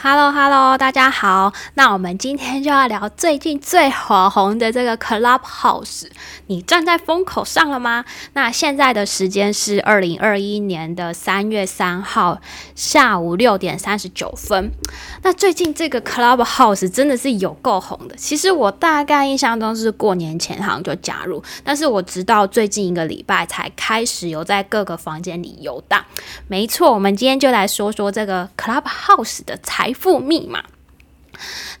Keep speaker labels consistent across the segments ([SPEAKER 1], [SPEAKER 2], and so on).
[SPEAKER 1] Hello Hello，大家好。那我们今天就要聊最近最火红的这个 Clubhouse。你站在风口上了吗？那现在的时间是二零二一年的三月三号下午六点三十九分。那最近这个 Clubhouse 真的是有够红的。其实我大概印象中是过年前好像就加入，但是我直到最近一个礼拜才开始有在各个房间里游荡。没错，我们今天就来说说这个 Clubhouse 的财富密码。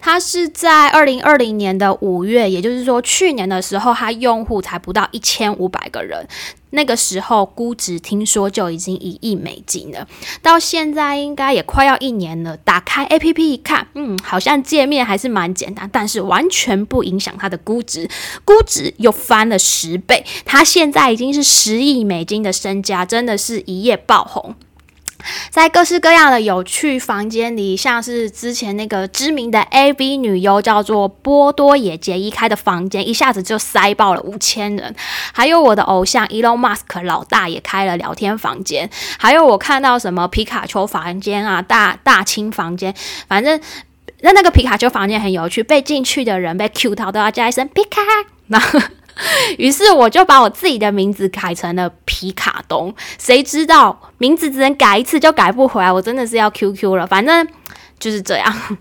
[SPEAKER 1] 它是在二零二零年的五月，也就是说去年的时候，它用户才不到一千五百个人。那个时候估值听说就已经一亿美金了，到现在应该也快要一年了。打开 APP 一看，嗯，好像界面还是蛮简单，但是完全不影响它的估值，估值又翻了十倍。它现在已经是十亿美金的身家，真的是一夜爆红。在各式各样的有趣房间里，像是之前那个知名的 AV 女优叫做波多野结衣开的房间，一下子就塞爆了五千人。还有我的偶像 Elon Musk 老大也开了聊天房间。还有我看到什么皮卡丘房间啊，大大清房间，反正那那个皮卡丘房间很有趣，被进去的人被 Q 到都要叫一声皮卡。那 于是我就把我自己的名字改成了皮卡东，谁知道名字只能改一次就改不回来，我真的是要 QQ 了。反正就是这样。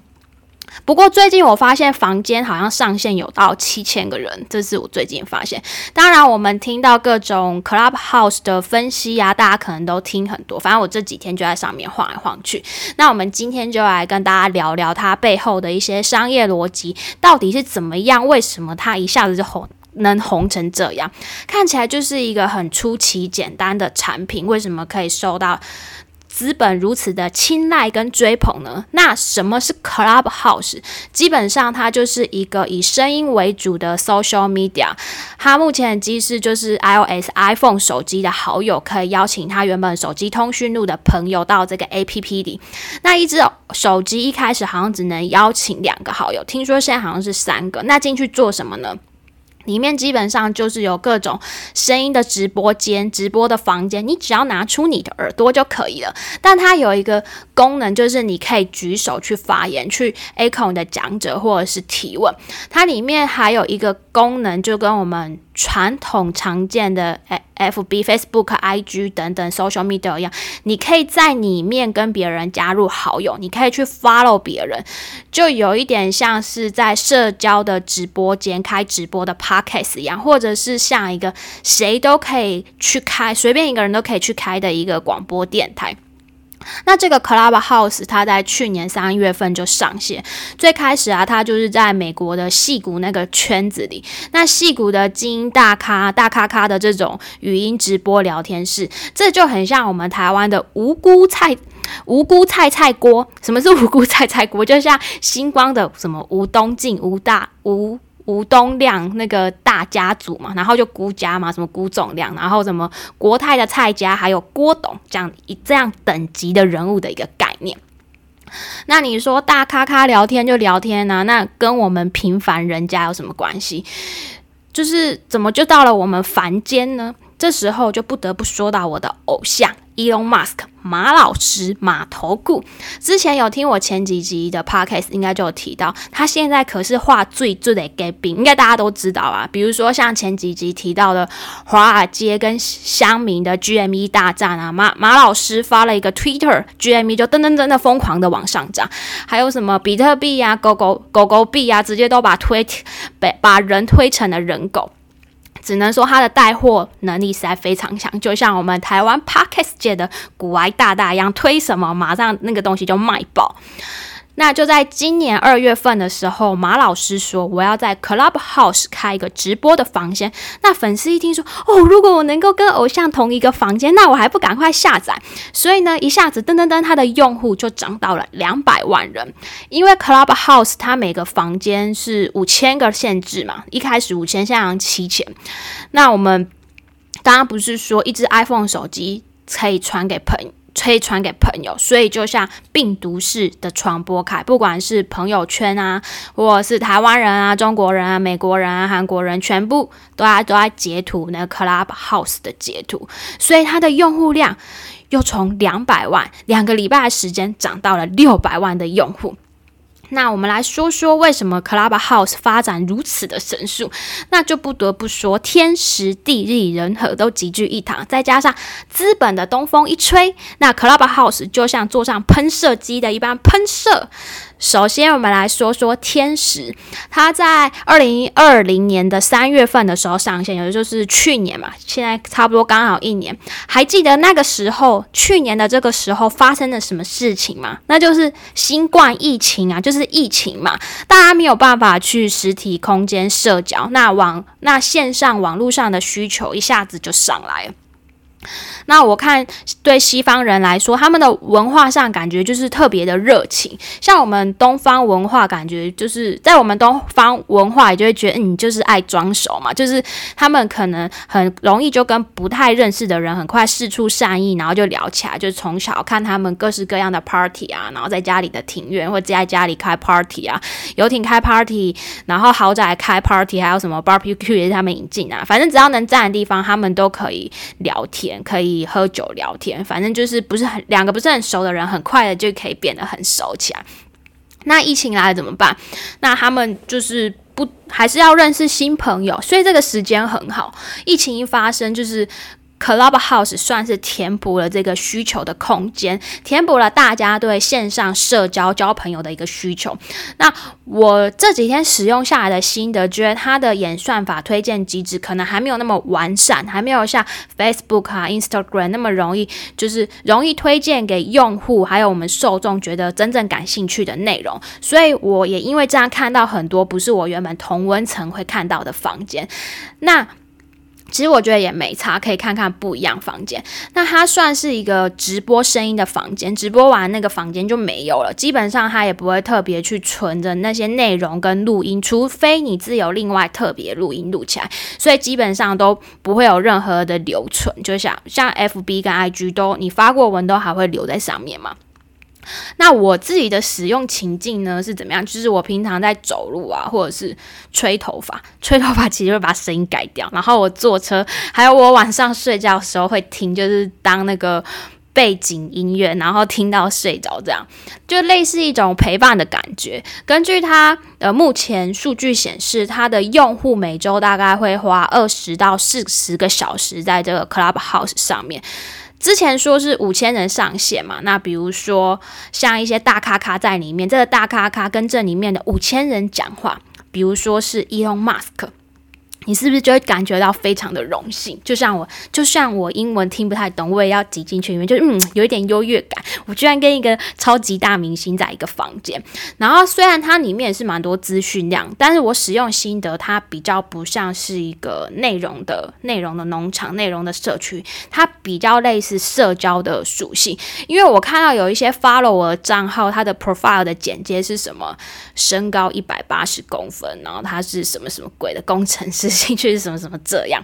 [SPEAKER 1] 不过最近我发现房间好像上限有到七千个人，这是我最近发现。当然，我们听到各种 Clubhouse 的分析啊，大家可能都听很多。反正我这几天就在上面晃来晃去。那我们今天就来跟大家聊聊它背后的一些商业逻辑到底是怎么样，为什么它一下子就红。能红成这样，看起来就是一个很出奇简单的产品，为什么可以受到资本如此的青睐跟追捧呢？那什么是 Clubhouse？基本上它就是一个以声音为主的 social media。它目前的机制就是 iOS、iPhone 手机的好友可以邀请他原本手机通讯录的朋友到这个 APP 里。那一只手机一开始好像只能邀请两个好友，听说现在好像是三个。那进去做什么呢？里面基本上就是有各种声音的直播间、直播的房间，你只要拿出你的耳朵就可以了。但它有一个功能，就是你可以举手去发言，去 echo 你的讲者或者是提问。它里面还有一个功能，就跟我们。传统常见的 F B Facebook I G 等等 social media 一样，你可以在里面跟别人加入好友，你可以去 follow 别人，就有一点像是在社交的直播间开直播的 podcast 一样，或者是像一个谁都可以去开，随便一个人都可以去开的一个广播电台。那这个 Clubhouse 它在去年三月份就上线，最开始啊，它就是在美国的戏骨那个圈子里，那戏骨的精英大咖、大咖咖的这种语音直播聊天室，这就很像我们台湾的无辜菜、无辜菜菜锅。什么是无辜菜菜锅？就像星光的什么吴东进、吴大、吴。吴东亮那个大家族嘛，然后就辜家嘛，什么辜总亮，然后什么国泰的蔡家，还有郭董这样一这样等级的人物的一个概念。那你说大咖咖聊天就聊天呢？那跟我们平凡人家有什么关系？就是怎么就到了我们凡间呢？这时候就不得不说到我的偶像。Elon Musk 马老师马头顾之前有听我前几集的 podcast，应该就有提到，他现在可是画最最的 g a b 应该大家都知道啊。比如说像前几集提到的华尔街跟乡民的 GME 大战啊，马马老师发了一个 Twitter，GME 就噔噔噔的疯狂的往上涨，还有什么比特币啊、狗狗狗狗币啊，直接都把推把把人推成了人狗。只能说他的带货能力实在非常强，就像我们台湾 Podcast 界的古埃大大一样，推什么马上那个东西就卖爆。那就在今年二月份的时候，马老师说我要在 Clubhouse 开一个直播的房间。那粉丝一听说，哦，如果我能够跟偶像同一个房间，那我还不赶快下载？所以呢，一下子噔噔噔，他的用户就涨到了两百万人。因为 Clubhouse 它每个房间是五千个限制嘛，一开始五千，现在七千。那我们刚刚不是说一只 iPhone 手机可以传给朋友？可以传给朋友，所以就像病毒式的传播开，不管是朋友圈啊，或是台湾人啊、中国人啊、美国人啊、韩国人，全部都在都在截图那个 Clubhouse 的截图，所以它的用户量又从两百万两个礼拜的时间涨到了六百万的用户。那我们来说说为什么 Clubhouse 发展如此的神速，那就不得不说天时地利人和都集聚一堂，再加上资本的东风一吹，那 Clubhouse 就像坐上喷射机的一般喷射。首先，我们来说说天时。它在二零二零年的三月份的时候上线，也就是去年嘛，现在差不多刚好一年。还记得那个时候，去年的这个时候发生了什么事情吗？那就是新冠疫情啊，就是疫情嘛，大家没有办法去实体空间社交，那网那线上网络上的需求一下子就上来了。那我看对西方人来说，他们的文化上感觉就是特别的热情。像我们东方文化，感觉就是在我们东方文化，也就会觉得你就是爱装熟嘛。就是他们可能很容易就跟不太认识的人很快试出善意，然后就聊起来。就从小看他们各式各样的 party 啊，然后在家里的庭院或者在家里开 party 啊，游艇开 party，然后豪宅开 party，还有什么 barbecue 也是他们引进啊。反正只要能站的地方，他们都可以聊天，可以。喝酒聊天，反正就是不是很两个不是很熟的人，很快的就可以变得很熟起来。那疫情来了怎么办？那他们就是不还是要认识新朋友，所以这个时间很好。疫情一发生，就是。Clubhouse 算是填补了这个需求的空间，填补了大家对线上社交交朋友的一个需求。那我这几天使用下来的心得，觉得它的演算法推荐机制可能还没有那么完善，还没有像 Facebook 啊、Instagram 那么容易，就是容易推荐给用户，还有我们受众觉得真正感兴趣的内容。所以我也因为这样看到很多不是我原本同温层会看到的房间。那其实我觉得也没差，可以看看不一样房间。那它算是一个直播声音的房间，直播完那个房间就没有了。基本上它也不会特别去存着那些内容跟录音，除非你自有另外特别录音录起来，所以基本上都不会有任何的留存。就像像 FB 跟 IG 都你发过文都还会留在上面嘛。那我自己的使用情境呢是怎么样？就是我平常在走路啊，或者是吹头发，吹头发其实会把声音改掉。然后我坐车，还有我晚上睡觉的时候会听，就是当那个背景音乐，然后听到睡着，这样就类似一种陪伴的感觉。根据它呃目前数据显示，它的用户每周大概会花二十到四十个小时在这个 Clubhouse 上面。之前说是五千人上线嘛，那比如说像一些大咖咖在里面，这个大咖咖跟这里面的五千人讲话，比如说是 Elon Musk。你是不是就会感觉到非常的荣幸？就像我，就像我英文听不太懂，我也要挤进去里面，就嗯，有一点优越感。我居然跟一个超级大明星在一个房间，然后虽然它里面是蛮多资讯量，但是我使用心得，它比较不像是一个内容的内容的农场、内容的社区，它比较类似社交的属性。因为我看到有一些 follow 我的账号，它的 profile 的简介是什么，身高一百八十公分，然后他是什么什么鬼的工程师。兴趣是什么什么这样，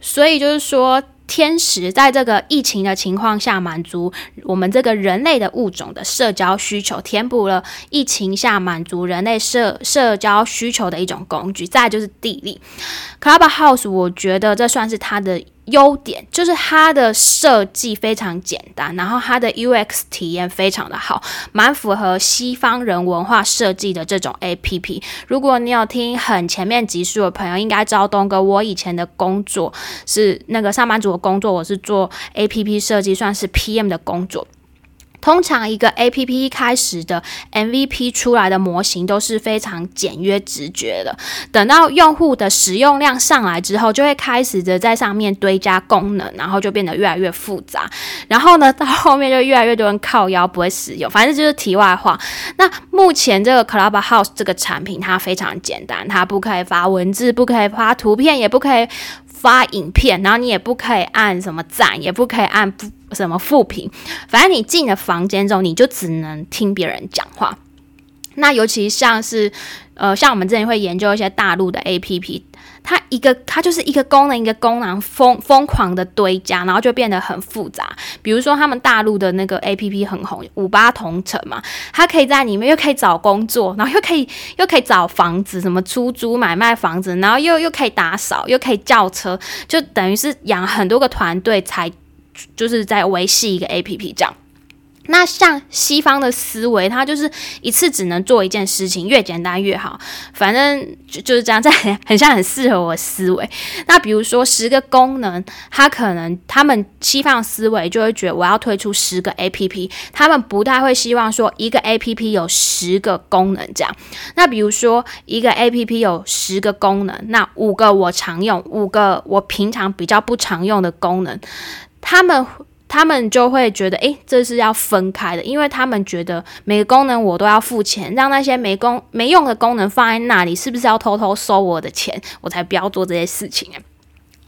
[SPEAKER 1] 所以就是说，天使在这个疫情的情况下，满足我们这个人类的物种的社交需求，填补了疫情下满足人类社社交需求的一种工具。再就是地利，Clubhouse，我觉得这算是它的。优点就是它的设计非常简单，然后它的 UX 体验非常的好，蛮符合西方人文化设计的这种 APP。如果你有听很前面集数的朋友，应该知道东哥我以前的工作是那个上班族的工作，我是做 APP 设计，算是 PM 的工作。通常一个 A P P 一开始的 M V P 出来的模型都是非常简约直觉的，等到用户的使用量上来之后，就会开始的在上面堆加功能，然后就变得越来越复杂。然后呢，到后面就越来越多人靠腰不会使用。反正就是题外话。那目前这个 Clubhouse 这个产品它非常简单，它不可以发文字，不可以发图片，也不可以发影片，然后你也不可以按什么赞，也不可以按不。什么复评？反正你进了房间之后，你就只能听别人讲话。那尤其像是呃，像我们之前会研究一些大陆的 A P P，它一个它就是一个功能一个功能疯疯狂的堆加，然后就变得很复杂。比如说他们大陆的那个 A P P 很红，五八同城嘛，它可以在里面又可以找工作，然后又可以又可以找房子，什么出租买卖房子，然后又又可以打扫，又可以叫车，就等于是养很多个团队才。就是在维系一个 A P P 这样。那像西方的思维，它就是一次只能做一件事情，越简单越好。反正就就是这样，在很像很适合我思维。那比如说十个功能，它可能他们西方思维就会觉得我要推出十个 A P P，他们不太会希望说一个 A P P 有十个功能这样。那比如说一个 A P P 有十个功能，那五个我常用，五个我平常比较不常用的功能，他们。他们就会觉得，诶，这是要分开的，因为他们觉得每个功能我都要付钱，让那些没功没用的功能放在那里，是不是要偷偷收我的钱？我才不要做这些事情啊！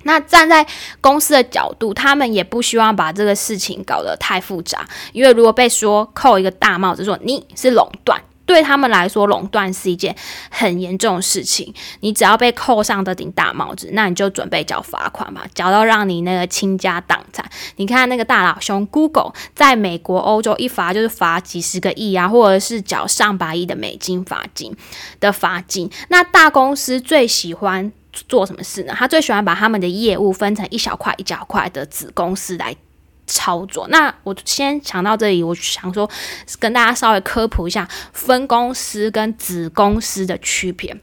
[SPEAKER 1] 那站在公司的角度，他们也不希望把这个事情搞得太复杂，因为如果被说扣一个大帽子，说你是垄断。对他们来说，垄断是一件很严重的事情。你只要被扣上这顶大帽子，那你就准备交罚款吧，缴到让你那个倾家荡产。你看那个大老兄 Google，在美国、欧洲一罚就是罚几十个亿啊，或者是缴上百亿的美金罚金的罚金。那大公司最喜欢做什么事呢？他最喜欢把他们的业务分成一小块一小块的子公司来。操作。那我先讲到这里，我想说跟大家稍微科普一下分公司跟子公司的区别。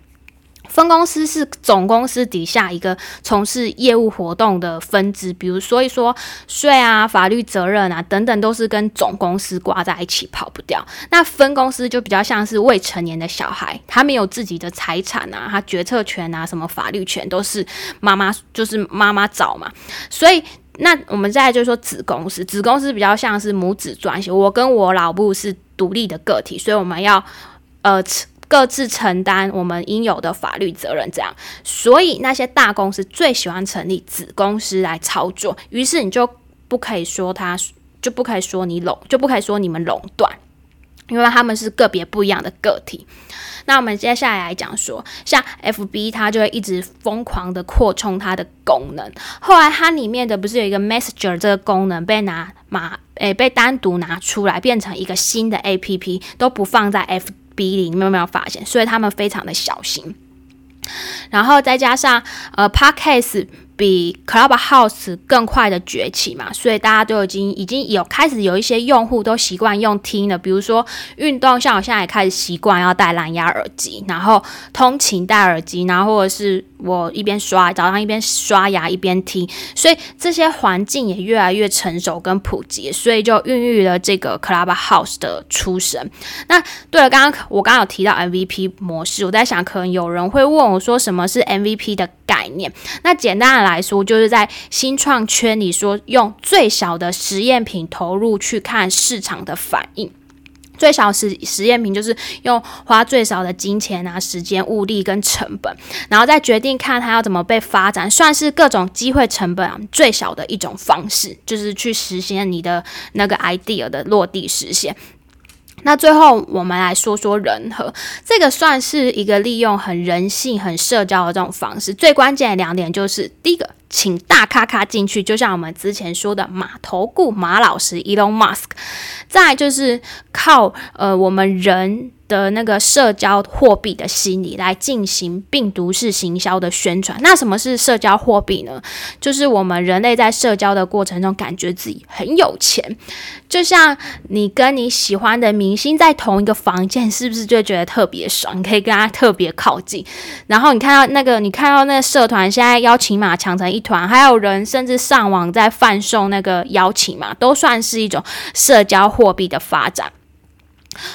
[SPEAKER 1] 分公司是总公司底下一个从事业务活动的分支，比如所以说税啊、法律责任啊等等，都是跟总公司挂在一起，跑不掉。那分公司就比较像是未成年的小孩，他没有自己的财产啊，他决策权啊、什么法律权都是妈妈，就是妈妈找嘛，所以。那我们再就是说子公司，子公司比较像是母子关系。我跟我老布是独立的个体，所以我们要呃各自承担我们应有的法律责任。这样，所以那些大公司最喜欢成立子公司来操作。于是你就不可以说他，就不可以说你垄，就不可以说你们垄断，因为他们是个别不一样的个体。那我们接下来来讲说，像 F B 它就会一直疯狂的扩充它的功能。后来它里面的不是有一个 Messenger 这个功能被拿马诶被单独拿出来，变成一个新的 A P P，都不放在 F B 里，你们有没有发现？所以他们非常的小心。然后再加上呃 Podcast。比 Clubhouse 更快的崛起嘛，所以大家都已经已经有开始有一些用户都习惯用听了，比如说运动，像我现在也开始习惯要戴蓝牙耳机，然后通勤戴耳机，然后或者是我一边刷早上一边刷牙一边听，所以这些环境也越来越成熟跟普及，所以就孕育了这个 Clubhouse 的出生。那对了，刚刚我刚刚有提到 MVP 模式，我在想可能有人会问我说什么是 MVP 的概念？那简单的。来说，就是在新创圈里说，用最小的实验品投入去看市场的反应。最小实实验品就是用花最少的金钱啊、时间、物力跟成本，然后再决定看它要怎么被发展，算是各种机会成本啊最小的一种方式，就是去实现你的那个 idea 的落地实现。那最后，我们来说说人和这个，算是一个利用很人性、很社交的这种方式。最关键的两点就是，第一个，请大咖咖进去，就像我们之前说的马头顾马老师 Elon Musk。再就是靠呃我们人。的那个社交货币的心理来进行病毒式行销的宣传。那什么是社交货币呢？就是我们人类在社交的过程中，感觉自己很有钱。就像你跟你喜欢的明星在同一个房间，是不是就觉得特别爽？你可以跟他特别靠近。然后你看到那个，你看到那个社团现在邀请码抢成一团，还有人甚至上网在贩售那个邀请码，都算是一种社交货币的发展。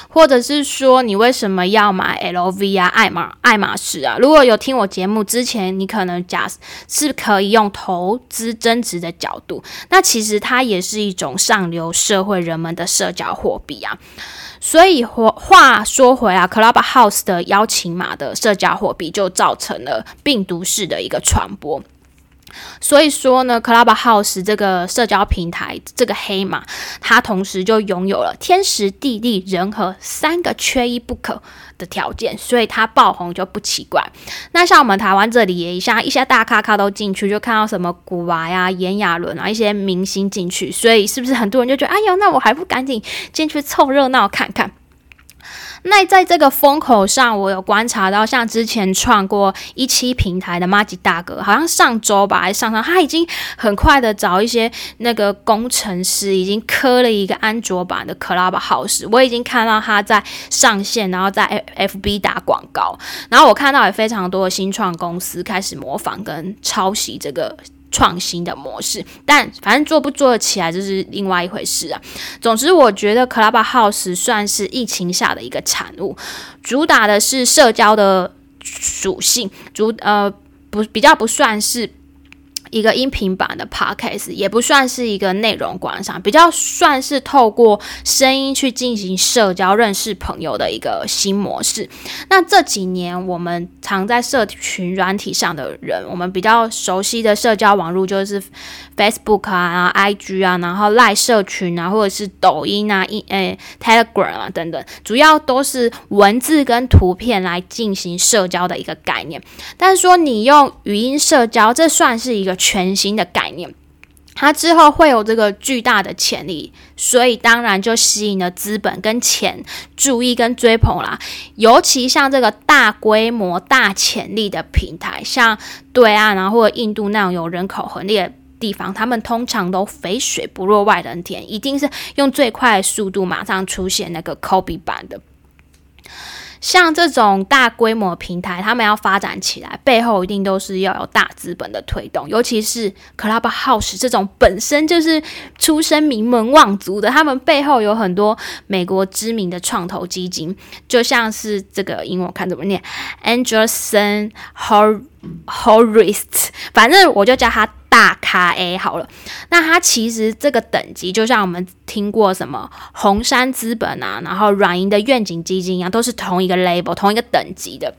[SPEAKER 1] 或者是说，你为什么要买 LV 啊、爱马爱马仕啊？如果有听我节目之前，你可能假是可以用投资增值的角度，那其实它也是一种上流社会人们的社交货币啊。所以话话说回来，Clubhouse 的邀请码的社交货币就造成了病毒式的一个传播。所以说呢，Clubhouse 这个社交平台，这个黑马，它同时就拥有了天时地利人和三个缺一不可的条件，所以它爆红就不奇怪。那像我们台湾这里也像一些大咖咖都进去，就看到什么古娃呀、炎亚纶啊一些明星进去，所以是不是很多人就觉得，哎呦，那我还不赶紧进去凑热闹看看？那在这个风口上，我有观察到，像之前创过一期平台的 m a g i 大哥，好像上周吧，还上上，他已经很快的找一些那个工程师，已经磕了一个安卓版的 Clubhouse。我已经看到他在上线，然后在 FB 打广告，然后我看到也非常多的新创公司开始模仿跟抄袭这个。创新的模式，但反正做不做得起来就是另外一回事啊。总之，我觉得 Clubhouse 算是疫情下的一个产物，主打的是社交的属性，主呃不比较不算是。一个音频版的 podcast 也不算是一个内容观赏，比较算是透过声音去进行社交、认识朋友的一个新模式。那这几年我们常在社群软体上的人，我们比较熟悉的社交网络就是 Facebook 啊、IG 啊，然后赖社群啊，或者是抖音啊、一诶 Telegram 啊等等，主要都是文字跟图片来进行社交的一个概念。但是说你用语音社交，这算是一个。全新的概念，它之后会有这个巨大的潜力，所以当然就吸引了资本跟钱注意跟追捧啦。尤其像这个大规模、大潜力的平台，像对岸啊或者印度那种有人口红利的地方，他们通常都肥水不落外人田，一定是用最快的速度马上出现那个 copy 版的。像这种大规模平台，他们要发展起来，背后一定都是要有大资本的推动。尤其是 Clubhouse 这种本身就是出身名门望族的，他们背后有很多美国知名的创投基金，就像是这个英文看怎么念，Anderson Hor Horist，反正我就叫他。大咖 A 好了，那它其实这个等级，就像我们听过什么红杉资本啊，然后软银的愿景基金一样，都是同一个 label，同一个等级的。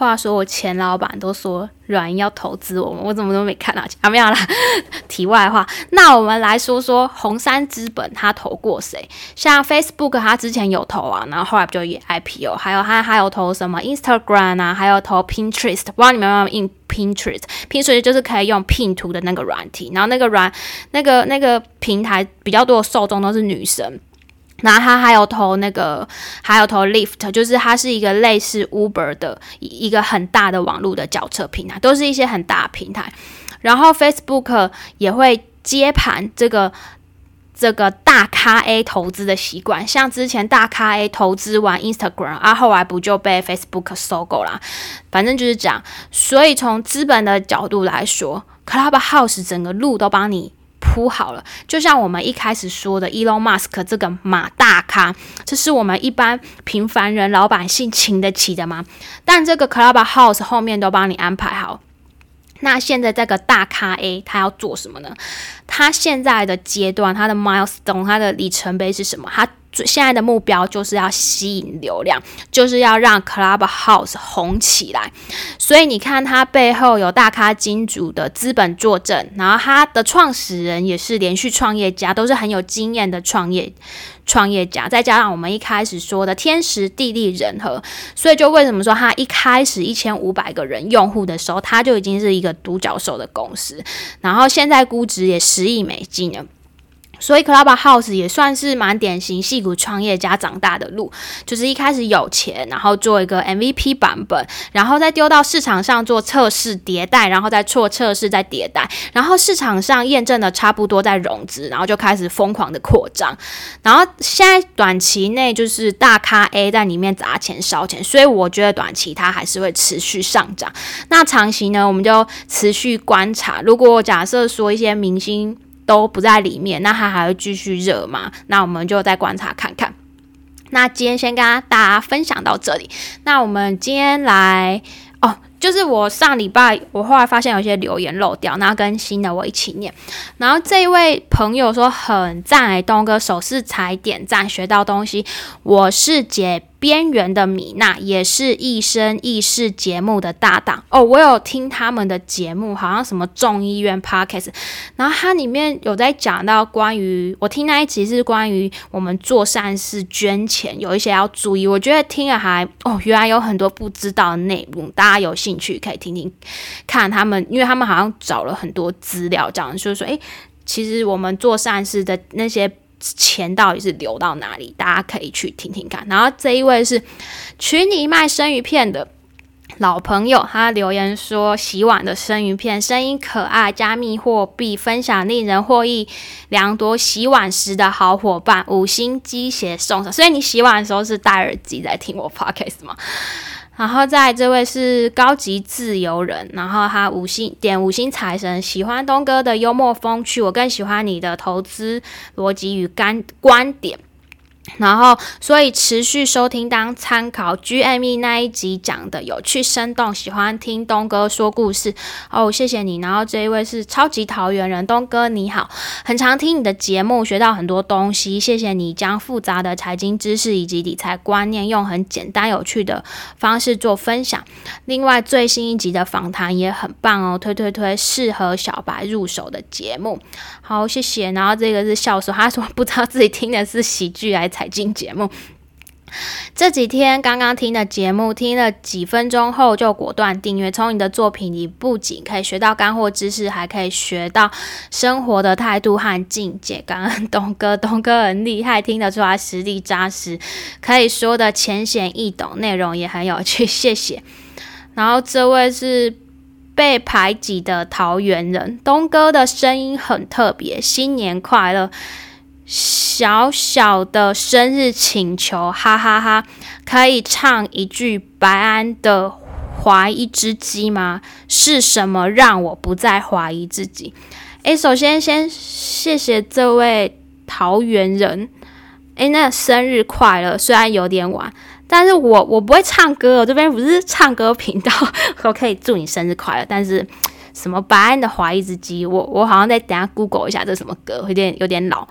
[SPEAKER 1] 话说我前老板都说软银要投资我们，我怎么都没看到钱啊？没有啦。题外话，那我们来说说红杉资本他投过谁？像 Facebook 他之前有投啊，然后后来就也 IPO，还有他还有投什么 Instagram 啊，还有投 Pinterest。不知道你们有没有用 Pinterest？Pinterest 就是可以用拼图的那个软体，然后那个软那个那个平台比较多的受众都是女生。然后他还有投那个，还有投 Lyft，就是它是一个类似 Uber 的一个很大的网络的轿车平台，都是一些很大的平台。然后 Facebook 也会接盘这个这个大咖 A 投资的习惯，像之前大咖 A 投资完 Instagram，啊，后来不就被 Facebook 收购了？反正就是这样。所以从资本的角度来说，Clubhouse 整个路都帮你。铺好了，就像我们一开始说的，Elon Musk 这个马大咖，这是我们一般平凡人老百姓请得起的吗？但这个 Clubhouse 后面都帮你安排好。那现在这个大咖 A 他要做什么呢？他现在的阶段，他的 milestone，他的里程碑是什么？他现在的目标就是要吸引流量，就是要让 Clubhouse 红起来。所以你看，它背后有大咖金主的资本作证，然后它的创始人也是连续创业家，都是很有经验的创业创业家。再加上我们一开始说的天时地利人和，所以就为什么说它一开始一千五百个人用户的时候，它就已经是一个独角兽的公司，然后现在估值也十亿美金了。所以 Clubhouse 也算是蛮典型戏骨创业家长大的路，就是一开始有钱，然后做一个 MVP 版本，然后再丢到市场上做测试迭代，然后再做测试再迭代，然后市场上验证的差不多再融资，然后就开始疯狂的扩张。然后现在短期内就是大咖 A 在里面砸钱烧钱，所以我觉得短期它还是会持续上涨。那长期呢，我们就持续观察。如果假设说一些明星。都不在里面，那它还会继续热吗？那我们就再观察看看。那今天先跟大家分享到这里。那我们今天来哦，就是我上礼拜我后来发现有些留言漏掉，那跟新的我一起念。然后这一位朋友说很赞，东哥手势才点赞，学到东西。我是姐。边缘的米娜也是一生一世节目的搭档哦，我有听他们的节目，好像什么众议院 podcast，然后它里面有在讲到关于我听那一集是关于我们做善事捐钱有一些要注意，我觉得听了还哦，原来有很多不知道的内容，大家有兴趣可以听听看他们，因为他们好像找了很多资料，这样就是说，诶，其实我们做善事的那些。钱到底是流到哪里？大家可以去听听看。然后这一位是群里卖生鱼片的。老朋友，他留言说：“洗碗的生鱼片，声音可爱，加密货币分享令人获益良多，洗碗时的好伙伴，五星鸡血送上。所以你洗碗的时候是戴耳机在听我 podcast 吗？然后在这位是高级自由人，然后他五星点五星财神，喜欢东哥的幽默风趣，我更喜欢你的投资逻辑与干观点。”然后，所以持续收听当参考。GME 那一集讲的有趣生动，喜欢听东哥说故事哦，谢谢你。然后这一位是超级桃园人，东哥你好，很常听你的节目，学到很多东西，谢谢你将复杂的财经知识以及理财观念用很简单有趣的方式做分享。另外最新一集的访谈也很棒哦，推推推，适合小白入手的节目。好，谢谢。然后这个是笑说，他说不知道自己听的是喜剧还财经节目。这几天刚刚听的节目，听了几分钟后就果断订阅。从你的作品里，不仅可以学到干货知识，还可以学到生活的态度和境界。感恩东哥，东哥很厉害，听得出来实力扎实，可以说的浅显易懂，内容也很有趣。谢谢。然后这位是。被排挤的桃园人，东哥的声音很特别。新年快乐！小小的生日请求，哈哈哈！可以唱一句白安的《怀疑之鸡》吗？是什么让我不再怀疑自己？诶，首先先谢谢这位桃园人。诶，那生日快乐！虽然有点晚。但是我我不会唱歌，我这边不是唱歌频道，我可以祝你生日快乐。但是什么白安的怀一只鸡，我我好像在等下 Google 一下这什么歌，有点有点老。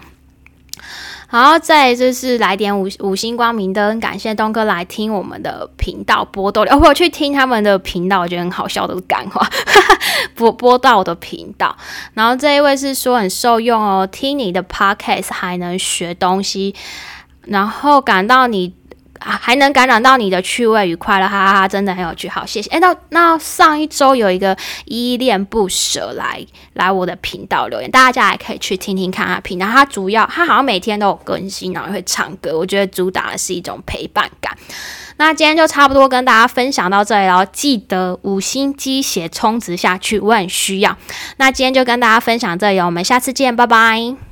[SPEAKER 1] 好再就是来点五五星光明灯，感谢东哥来听我们的频道播豆哦，我去听他们的频道，我觉得很好笑，的感话。播播到我的频道，然后这一位是说很受用哦，听你的 Podcast 还能学东西，然后感到你。啊，还能感染到你的趣味与快乐，哈哈哈，真的很有趣。好，谢谢。哎，那那上一周有一个依恋不舍来来我的频道留言，大家也可以去听听看他频道。他主要他好像每天都有更新，然后会唱歌。我觉得主打的是一种陪伴感。那今天就差不多跟大家分享到这里了，记得五星鸡血充值下去，我很需要。那今天就跟大家分享这里，我们下次见，拜拜。